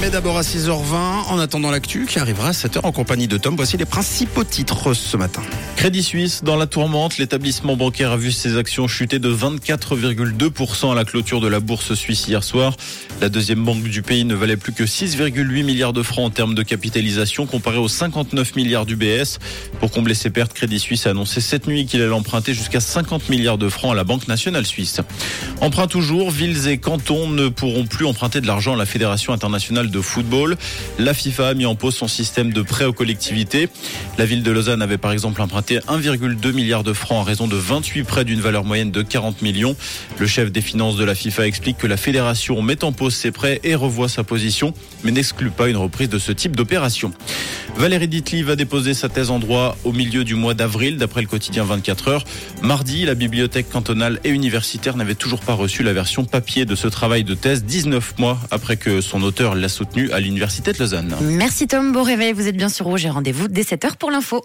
Mais d'abord à 6h20, en attendant l'actu qui arrivera à 7h en compagnie de Tom, voici les principaux titres ce matin. Crédit Suisse dans la tourmente, l'établissement bancaire a vu ses actions chuter de 24,2% à la clôture de la bourse suisse hier soir. La deuxième banque du pays ne valait plus que 6,8 milliards de francs en termes de capitalisation comparé aux 59 milliards du BS. Pour combler ses pertes, Crédit Suisse a annoncé cette nuit qu'il allait emprunter jusqu'à 50 milliards de francs à la Banque nationale suisse. Emprunt toujours, villes et cantons ne pourront plus emprunter de l'argent à la Fédération internationale de football. La FIFA a mis en pause son système de prêt aux collectivités. La ville de Lausanne avait par exemple emprunté 1,2 milliard de francs en raison de 28 prêts d'une valeur moyenne de 40 millions. Le chef des finances de la FIFA explique que la fédération met en pause ses prêts et revoit sa position, mais n'exclut pas une reprise de ce type d'opération. Valérie Ditli va déposer sa thèse en droit au milieu du mois d'avril, d'après le quotidien 24 heures. Mardi, la bibliothèque cantonale et universitaire n'avait toujours pas reçu la version papier de ce travail de thèse, 19 mois après que son auteur l'a soutenu à l'université de Lausanne. Merci Tom, beau réveil, vous êtes bien sur Rouge et rendez-vous dès 7h pour l'info.